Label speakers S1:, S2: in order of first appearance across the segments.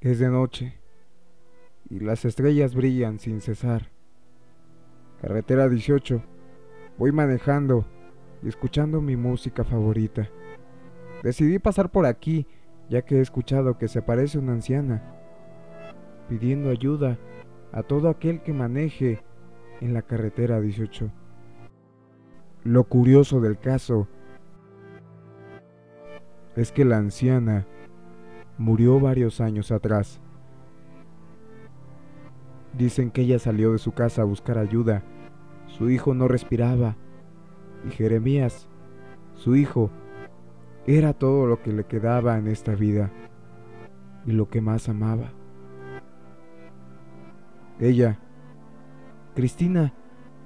S1: Es de noche y las estrellas brillan sin cesar. Carretera 18. Voy manejando y escuchando mi música favorita. Decidí pasar por aquí ya que he escuchado que se aparece una anciana pidiendo ayuda a todo aquel que maneje en la carretera 18. Lo curioso del caso es que la anciana murió varios años atrás. Dicen que ella salió de su casa a buscar ayuda. Su hijo no respiraba. Y Jeremías, su hijo, era todo lo que le quedaba en esta vida y lo que más amaba. Ella, Cristina,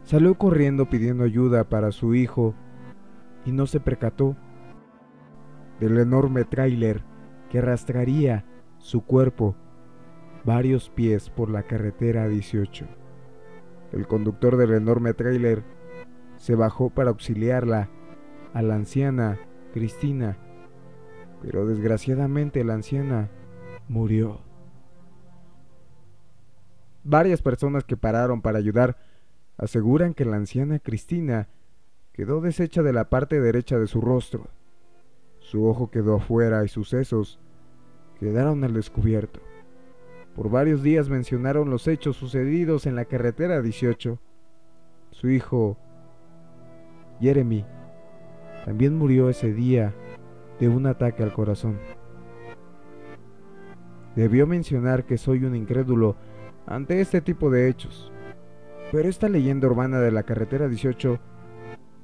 S1: salió corriendo pidiendo ayuda para su hijo y no se percató del enorme tráiler que arrastraría su cuerpo varios pies por la carretera 18. El conductor del enorme tráiler se bajó para auxiliarla a la anciana Cristina, pero desgraciadamente la anciana murió. Varias personas que pararon para ayudar aseguran que la anciana Cristina quedó deshecha de la parte derecha de su rostro. Su ojo quedó afuera y sus sesos quedaron al descubierto. Por varios días mencionaron los hechos sucedidos en la carretera 18. Su hijo, Jeremy, también murió ese día de un ataque al corazón. Debió mencionar que soy un incrédulo ante este tipo de hechos, pero esta leyenda urbana de la carretera 18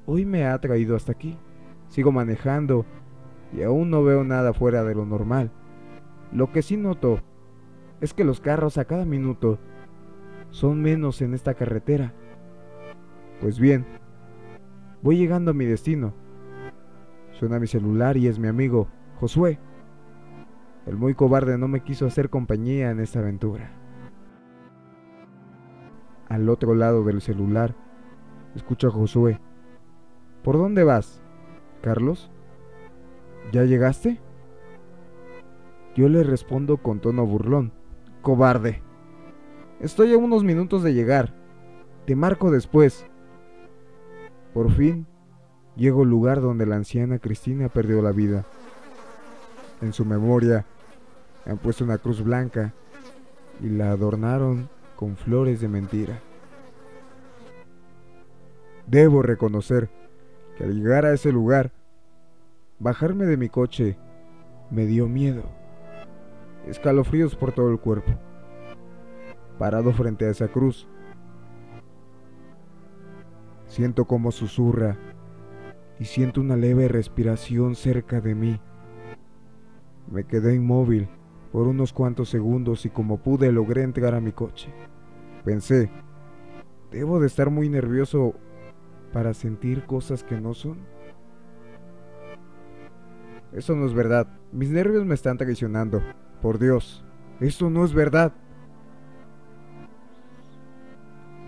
S1: hoy me ha traído hasta aquí. Sigo manejando y aún no veo nada fuera de lo normal. Lo que sí noto es que los carros a cada minuto son menos en esta carretera. Pues bien, voy llegando a mi destino. Suena mi celular y es mi amigo, Josué. El muy cobarde no me quiso hacer compañía en esta aventura. Al otro lado del celular, escucho a Josué. ¿Por dónde vas, Carlos? ¿Ya llegaste? Yo le respondo con tono burlón. Cobarde. Estoy a unos minutos de llegar. Te marco después. Por fin, llego al lugar donde la anciana Cristina perdió la vida. En su memoria han puesto una cruz blanca y la adornaron con flores de mentira. Debo reconocer que al llegar a ese lugar, bajarme de mi coche me dio miedo, escalofríos por todo el cuerpo. Parado frente a esa cruz, siento como susurra y siento una leve respiración cerca de mí. Me quedé inmóvil por unos cuantos segundos y como pude logré entrar a mi coche. Pensé, ¿debo de estar muy nervioso para sentir cosas que no son? Eso no es verdad. Mis nervios me están traicionando. Por Dios, esto no es verdad.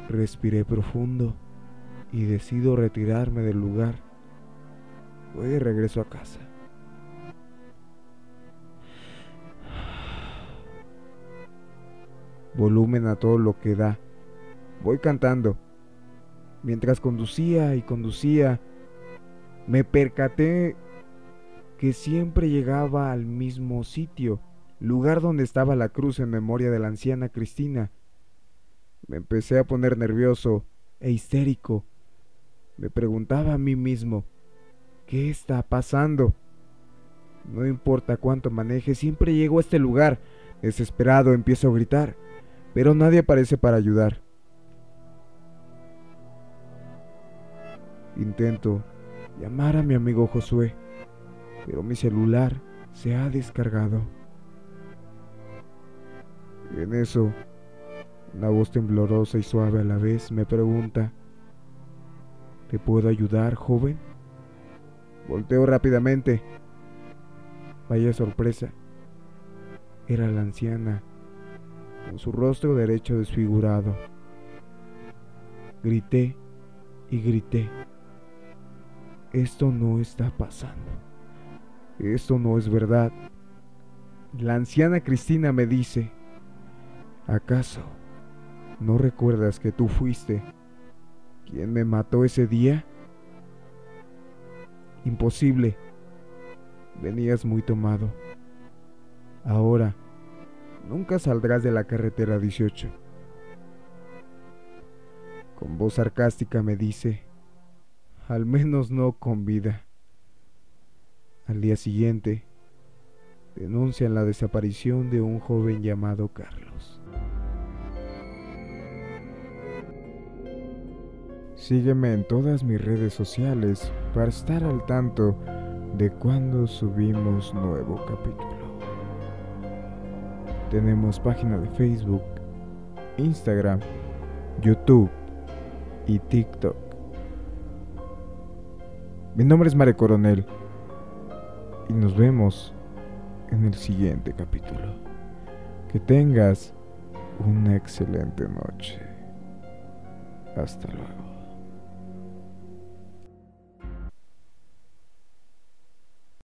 S1: Respiré profundo y decido retirarme del lugar. Voy de regreso a casa. volumen a todo lo que da. Voy cantando. Mientras conducía y conducía, me percaté que siempre llegaba al mismo sitio, lugar donde estaba la cruz en memoria de la anciana Cristina. Me empecé a poner nervioso e histérico. Me preguntaba a mí mismo, ¿qué está pasando? No importa cuánto maneje, siempre llego a este lugar. Desesperado empiezo a gritar pero nadie aparece para ayudar. Intento llamar a mi amigo Josué, pero mi celular se ha descargado. En eso, una voz temblorosa y suave a la vez me pregunta, ¿te puedo ayudar, joven? Volteo rápidamente. Vaya sorpresa. Era la anciana con su rostro derecho desfigurado. Grité y grité. Esto no está pasando. Esto no es verdad. La anciana Cristina me dice, ¿acaso no recuerdas que tú fuiste quien me mató ese día? Imposible. Venías muy tomado. Ahora, nunca saldrás de la carretera 18. Con voz sarcástica me dice, al menos no con vida. Al día siguiente, denuncian la desaparición de un joven llamado Carlos. Sígueme en todas mis redes sociales para estar al tanto de cuando subimos nuevo capítulo. Tenemos página de Facebook, Instagram, YouTube y TikTok. Mi nombre es Mare Coronel y nos vemos en el siguiente capítulo. Que tengas una excelente noche. Hasta luego.